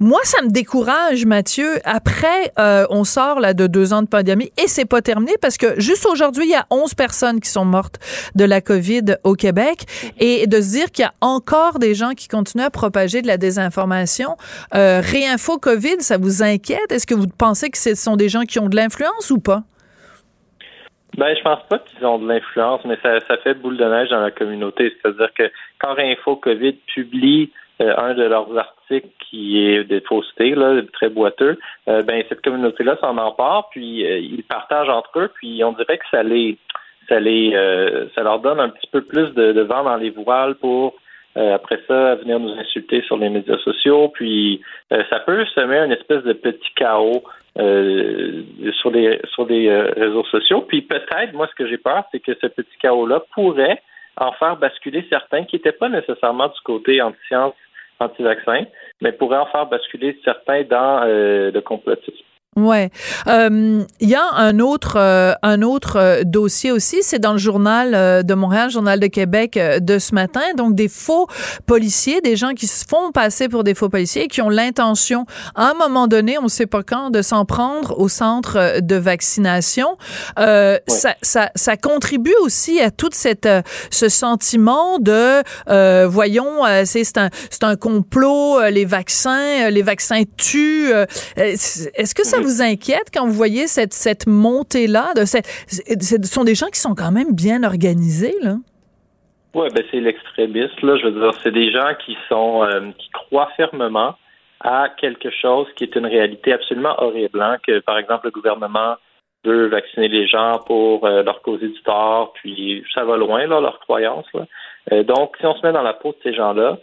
Moi, ça me décourage, Mathieu. Après, euh, on sort là de deux ans de pandémie et c'est pas terminé parce que juste aujourd'hui, il y a 11 personnes qui sont mortes de la COVID au Québec et de se dire qu'il y a encore des gens qui continuent à propager de la désinformation. Euh, Réinfo COVID, ça vous inquiète? Est-ce que vous pensez que ce sont des gens qui ont de l'influence ou pas? Ben, je pense pas qu'ils ont de l'influence, mais ça, fait boule de neige dans la communauté. C'est-à-dire que quand Réinfo COVID publie un de leurs articles qui est des faussetés, là, très boiteux, euh, ben cette communauté-là s'en empare, puis euh, ils partagent entre eux, puis on dirait que ça les ça les ça leur donne un petit peu plus de, vent dans les voiles pour après ça venir nous insulter sur les médias sociaux, puis ça peut semer une espèce de petit chaos sur les sur les réseaux sociaux, puis peut-être moi ce que j'ai peur c'est que ce petit chaos-là pourrait en faire basculer certains qui n'étaient pas nécessairement du côté anti-science, anti-vaccin, mais pourrait en faire basculer certains dans euh, le complotisme. Ouais, euh, il y a un autre euh, un autre euh, dossier aussi, c'est dans le journal de Montréal, journal de Québec de ce matin. Donc des faux policiers, des gens qui se font passer pour des faux policiers, qui ont l'intention, à un moment donné, on ne sait pas quand, de s'en prendre au centre de vaccination. ça, ça, ça contribue aussi à tout cette ce sentiment de voyons, c'est c'est un c'est un complot, les vaccins, les vaccins tuent. Est-ce que ça vous inquiète quand vous voyez cette, cette montée-là? Ce sont des gens qui sont quand même bien organisés, là? Oui, ben c'est l'extrémiste, là. Je veux dire, c'est des gens qui sont euh, qui croient fermement à quelque chose qui est une réalité absolument horrible, hein, que par exemple le gouvernement veut vacciner les gens pour euh, leur causer du tort, puis ça va loin, là, leur croyance. Euh, donc, si on se met dans la peau de ces gens-là,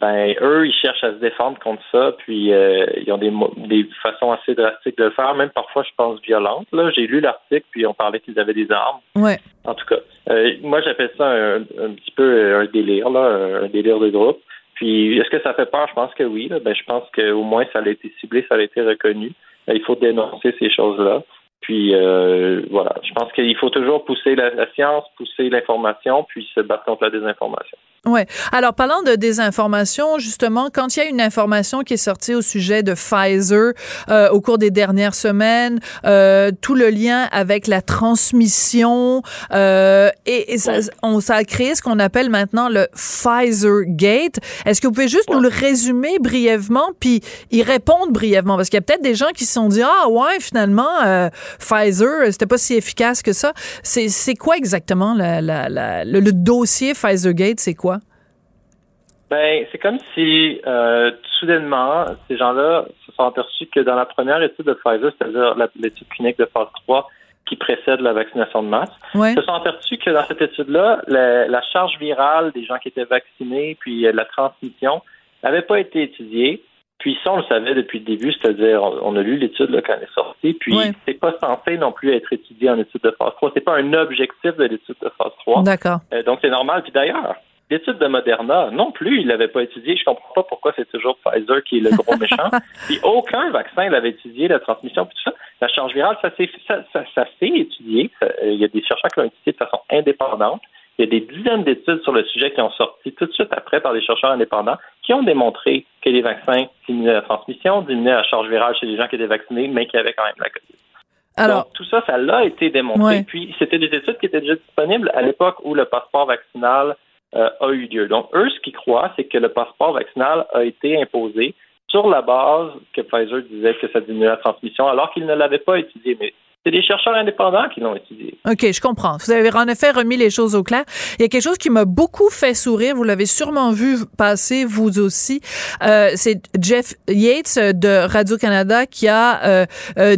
ben eux, ils cherchent à se défendre contre ça, puis euh, ils ont des, des façons assez drastiques de le faire, même parfois, je pense, violentes. Là, j'ai lu l'article, puis on parlait qu'ils avaient des armes. Ouais. En tout cas, euh, moi, j'appelle ça un, petit peu un délire, là, un délire de groupe. Puis, est-ce que ça fait peur? Je pense que oui. Ben, je pense qu'au moins, ça a été ciblé, ça a été reconnu. Il faut dénoncer ces choses-là. Puis euh, voilà, je pense qu'il faut toujours pousser la, science, pousser l'information, puis se battre contre la désinformation. Oui. Alors, parlant de désinformation, justement, quand il y a une information qui est sortie au sujet de Pfizer euh, au cours des dernières semaines, euh, tout le lien avec la transmission, euh, et, ça, on, ça a créé ce qu'on appelle maintenant le Pfizer Gate. Est-ce que vous pouvez juste nous le résumer brièvement, puis y répondre brièvement? Parce qu'il y a peut-être des gens qui se sont dit, ah ouais, finalement, euh, Pfizer, c'était pas si efficace que ça. C'est quoi exactement la, la, le, dossier Pfizer Gate? C'est quoi? Ben, c'est comme si euh, soudainement, ces gens-là se sont aperçus que dans la première étude de Pfizer, c'est-à-dire l'étude clinique de phase 3 qui précède la vaccination de masse, se sont aperçus que dans cette étude-là, la, la, charge virale des gens qui étaient vaccinés, puis euh, la transmission, n'avait pas été étudiée. Puis ça, on le savait depuis le début, c'est-à-dire on, a lu l'étude quand elle est sortie, puis c'est pas censé non plus être étudié en étude de phase 3. C'est pas un objectif de l'étude de phase 3. D'accord. Euh, donc c'est normal. Puis d'ailleurs, l'étude de Moderna, non plus, il l'avait pas étudié. Je comprends pas pourquoi c'est toujours Pfizer qui est le gros méchant. puis aucun vaccin l'avait étudié, la transmission, puis tout ça. La charge virale, ça s'est ça, ça, ça étudié. Euh, il y a des chercheurs qui l'ont étudié de façon indépendante. Il y a des dizaines d'études sur le sujet qui ont sorti tout de suite après par des chercheurs indépendants qui ont démontré que les vaccins diminuaient la transmission, diminuaient la charge virale chez les gens qui étaient vaccinés, mais qui avaient quand même la COVID. Alors, Donc, tout ça, ça l'a été démontré. Puis, c'était des études qui étaient déjà disponibles à l'époque où le passeport vaccinal euh, a eu lieu. Donc, eux, ce qu'ils croient, c'est que le passeport vaccinal a été imposé sur la base que Pfizer disait que ça diminuait la transmission, alors qu'ils ne l'avaient pas étudié. Mais c'est des chercheurs indépendants qui l'ont étudié. OK, je comprends. Vous avez en effet remis les choses au clair. Il y a quelque chose qui m'a beaucoup fait sourire. Vous l'avez sûrement vu passer, vous aussi. Euh, c'est Jeff Yates de Radio-Canada qui a euh, euh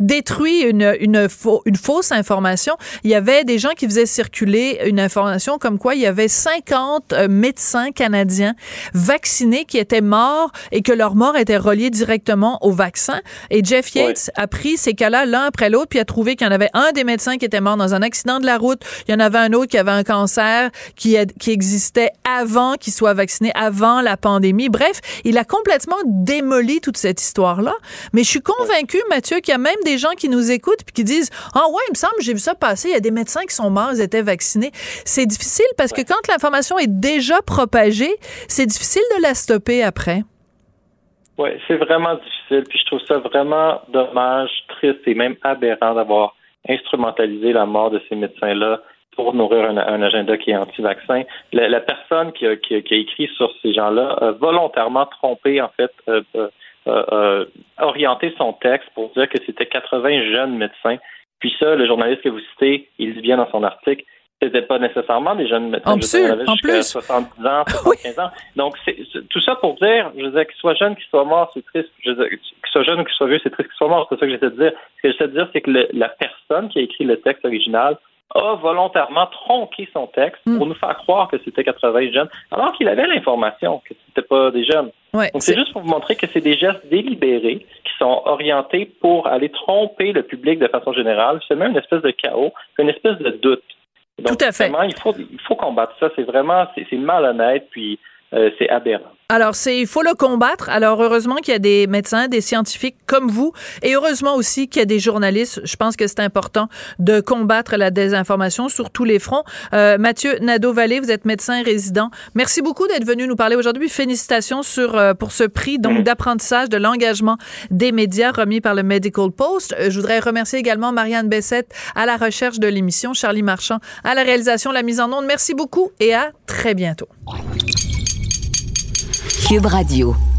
détruit une, une, une fausse information. Il y avait des gens qui faisaient circuler une information comme quoi il y avait 50 euh, médecins canadiens vaccinés qui étaient morts et que leur mort était reliée directement au vaccin. Et Jeff Yates a pris ces cas-là après l'autre, puis a trouvé qu'il y en avait un des médecins qui était mort dans un accident de la route, il y en avait un autre qui avait un cancer qui, qui existait avant qu'il soit vacciné, avant la pandémie. Bref, il a complètement démoli toute cette histoire-là. Mais je suis convaincue, Mathieu, qu'il y a même des gens qui nous écoutent puis qui disent Ah ouais, il me semble, j'ai vu ça passer, il y a des médecins qui sont morts, ils étaient vaccinés. C'est difficile parce que quand l'information est déjà propagée, c'est difficile de la stopper après. Oui, c'est vraiment difficile. Puis je trouve ça vraiment dommage, triste et même aberrant d'avoir instrumentalisé la mort de ces médecins-là pour nourrir un, agenda qui est anti-vaccin. La, personne qui a, écrit sur ces gens-là a volontairement trompé, en fait, euh, euh, euh, orienté son texte pour dire que c'était 80 jeunes médecins. Puis ça, le journaliste que vous citez, il dit bien dans son article, c'était pas nécessairement des jeunes médecins. En, plus, en plus. 70 ans, 75 ans. Donc, c'est, tout ça pour dire, je veux dire, qu'il soit jeune, qu'il soit mort, c'est triste. Je veux qu'il soit jeune ou qu'il soit vieux, c'est triste qu'il soit mort. C'est ça que j'essaie de dire. Ce que j'essaie de dire, c'est que la personne qui a écrit le texte original a volontairement tronqué son texte mm. pour nous faire croire que c'était 80 jeunes, alors qu'il avait l'information que c'était pas des jeunes. Donc, c'est juste pour vous montrer que c'est des gestes délibérés qui sont orientés pour aller tromper le public de façon générale. C'est même une espèce de chaos, une espèce de doute. Tout à fait. il faut, il faut combattre ça. C'est vraiment, c'est malhonnête, puis euh, c'est aberrant. Alors, c'est il faut le combattre. Alors, heureusement qu'il y a des médecins, des scientifiques comme vous, et heureusement aussi qu'il y a des journalistes. Je pense que c'est important de combattre la désinformation sur tous les fronts. Euh, Mathieu Nadeau-Vallée, vous êtes médecin résident. Merci beaucoup d'être venu nous parler aujourd'hui. Félicitations sur euh, pour ce prix donc mm. d'apprentissage de l'engagement des médias remis par le Medical Post. Euh, je voudrais remercier également Marianne Bessette à la recherche de l'émission, Charlie Marchand à la réalisation, la mise en onde. Merci beaucoup et à très bientôt. Cube Radio.